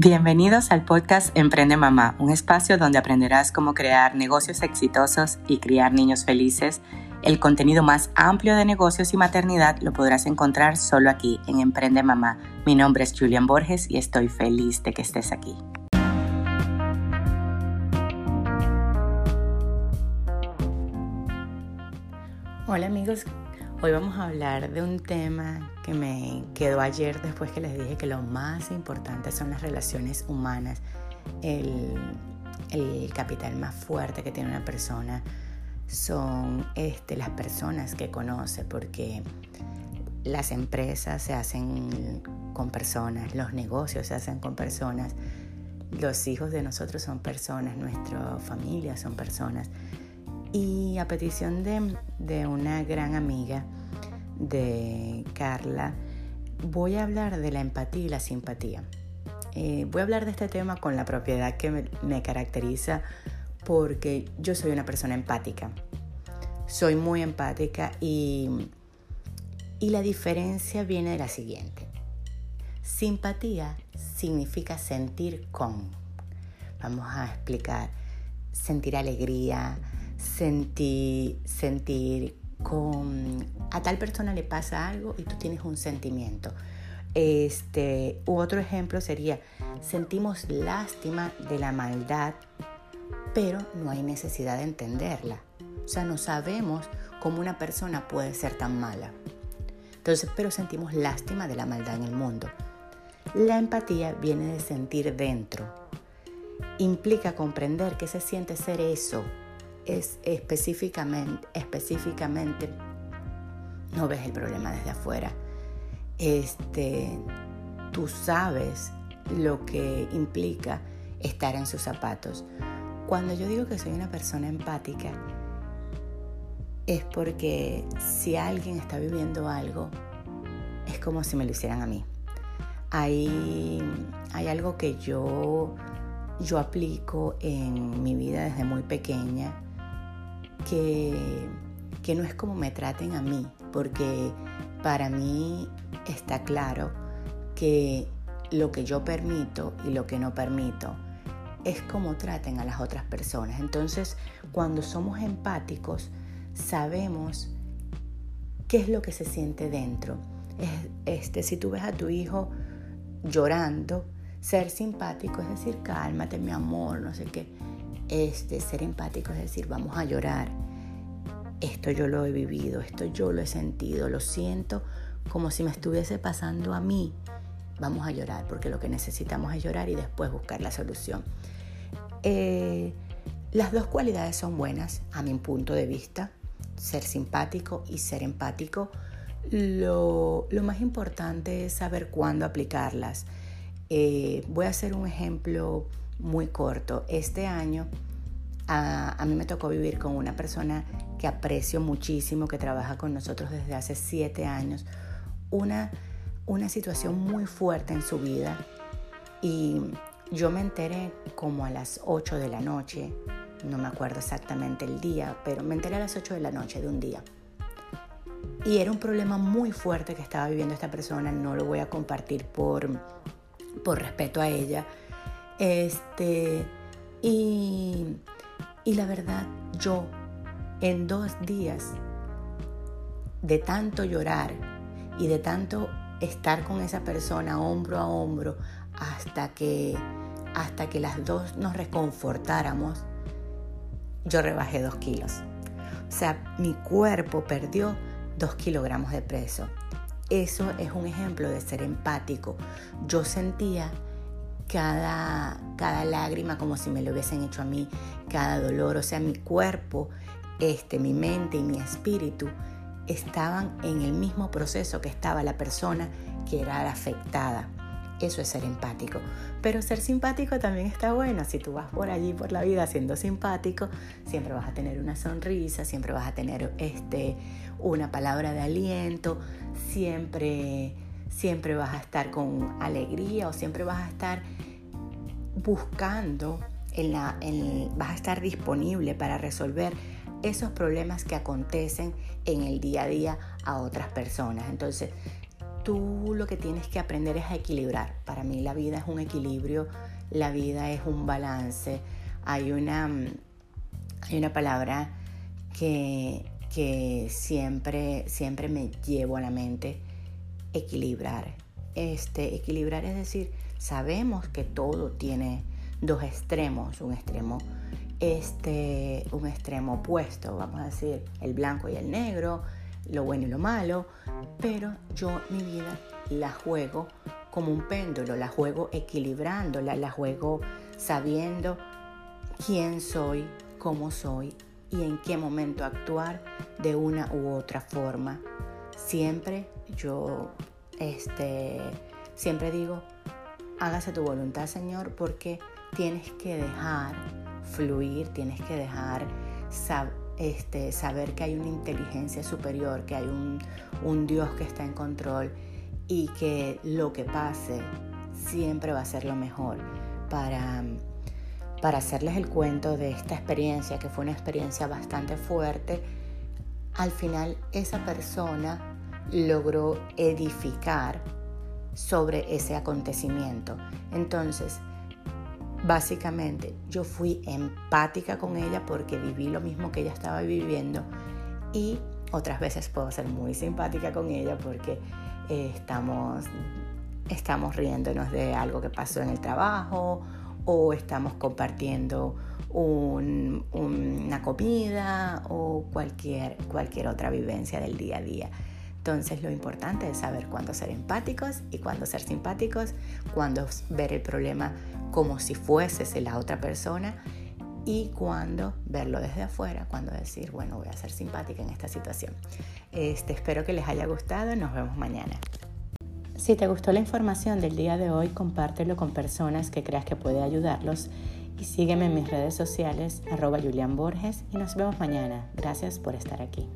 Bienvenidos al podcast Emprende Mamá, un espacio donde aprenderás cómo crear negocios exitosos y criar niños felices. El contenido más amplio de negocios y maternidad lo podrás encontrar solo aquí en Emprende Mamá. Mi nombre es Julian Borges y estoy feliz de que estés aquí. Hola amigos, hoy vamos a hablar de un tema que me quedó ayer después que les dije que lo más importante son las relaciones humanas, el, capital más fuerte que tiene una persona son este, las personas que conoce, porque las empresas se hacen con personas, los negocios se hacen con personas, los hijos de nosotros son personas, nuestra familia son personas. Y a petición de, una gran amiga, de Carla, voy a hablar de la empatía y la simpatía. Eh, voy a hablar de este tema con la propiedad que me, caracteriza porque yo soy una persona empática. Soy muy empática y, y la diferencia viene de la siguiente. Simpatía significa sentir con. Vamos a explicar. Sentir alegría, sentir, sentir con a tal persona le pasa algo y tú tienes un sentimiento. Este, otro ejemplo sería, sentimos lástima de la maldad, pero no hay necesidad de entenderla. O sea, no sabemos cómo una persona puede ser tan mala. Entonces, pero sentimos lástima de la maldad en el mundo. La empatía viene de sentir dentro. Implica comprender que se siente ser eso, es específicamente, específicamente no ves el problema desde afuera. Este, tú sabes lo que implica estar en sus zapatos. Cuando yo digo que soy una persona empática, es porque si alguien está viviendo algo, es como si me lo hicieran a mí. Hay, hay algo que yo, yo aplico en mi vida desde muy pequeña que, no es como me traten a mí, porque para mí está claro que lo que yo permito y lo que no permito es como traten a las otras personas. Entonces, cuando somos empáticos, sabemos qué es lo que se siente dentro. Este, si tú ves a tu hijo llorando, ser simpático es decir, cálmate mi amor, no sé qué. Este, ser empático es decir, vamos a llorar. Esto yo lo he vivido, esto yo lo he sentido, lo siento como si me estuviese pasando a mí. Vamos a llorar, porque lo que necesitamos es llorar y después buscar la solución. Eh, las dos cualidades son buenas a mi punto de vista, ser simpático y ser empático. Lo, más importante es saber cuándo aplicarlas. Eh, voy a hacer un ejemplo muy corto. Este año a, mí me tocó vivir con una persona que aprecio muchísimo, que trabaja con nosotros desde hace siete años, una, una situación muy fuerte en su vida y yo me enteré como a las 8 de la noche, no me acuerdo exactamente el día, pero me enteré a las 8 de la noche de un día. Y era un problema muy fuerte que estaba viviendo esta persona, no lo voy a compartir por, por respeto a ella. Este, y, y la verdad, yo en dos días de tanto llorar y de tanto estar con esa persona hombro a hombro hasta que, hasta que las dos nos reconfortáramos, yo rebajé dos kilos. O sea, mi cuerpo perdió dos kilogramos de peso. Eso es un ejemplo de ser empático. Yo sentía cada, cada lágrima como si me lo hubiesen hecho a mí, cada dolor, o sea, mi cuerpo, este, mi mente y mi espíritu estaban en el mismo proceso que estaba la persona que era afectada. Eso es ser empático. Pero ser simpático también está bueno. Si tú vas por allí por la vida siendo simpático, siempre vas a tener una sonrisa, siempre vas a tener este, una palabra de aliento, siempre siempre vas a estar con alegría o siempre vas a estar buscando, en la, vas a estar disponible para resolver esos problemas que acontecen en el día a día a otras personas. Entonces, tú lo que tienes que aprender es a equilibrar. Para mí la vida es un equilibrio, la vida es un balance. Hay una, hay una palabra que, que siempre, siempre me llevo a la mente, equilibrar. Este, equilibrar es decir, sabemos que todo tiene dos extremos, un extremo este, un extremo opuesto, vamos a decir, el blanco y el negro, lo bueno y lo malo, pero yo mi vida la juego como un péndulo, la juego equilibrándola, la juego sabiendo quién soy, cómo soy y en qué momento actuar de una u otra forma. Siempre yo este, siempre digo, hágase tu voluntad, Señor, porque tienes que dejar fluir, tienes que dejar este, saber que hay una inteligencia superior, que hay un, un Dios que está en control y que lo que pase siempre va a ser lo mejor para, para hacerles el cuento de esta experiencia, que fue una experiencia bastante fuerte, al final esa persona logró edificar sobre ese acontecimiento. Entonces, básicamente, yo fui empática con ella porque viví lo mismo que ella estaba viviendo y otras veces puedo ser muy simpática con ella porque eh, estamos, estamos riéndonos de algo que pasó en el trabajo o estamos compartiendo una comida o cualquier, cualquier otra vivencia del día a día. Entonces lo importante es saber cuándo ser empáticos y cuándo ser simpáticos, cuándo ver el problema como si fuese la otra persona y cuándo verlo desde afuera, cuando decir, bueno, voy a ser simpática en esta situación. Este, espero que les haya gustado, nos vemos mañana. Si te gustó la información del día de hoy, compártelo con personas que creas que puede ayudarlos y sígueme en mis redes sociales, arroba Borges, y nos vemos mañana. Gracias por estar aquí.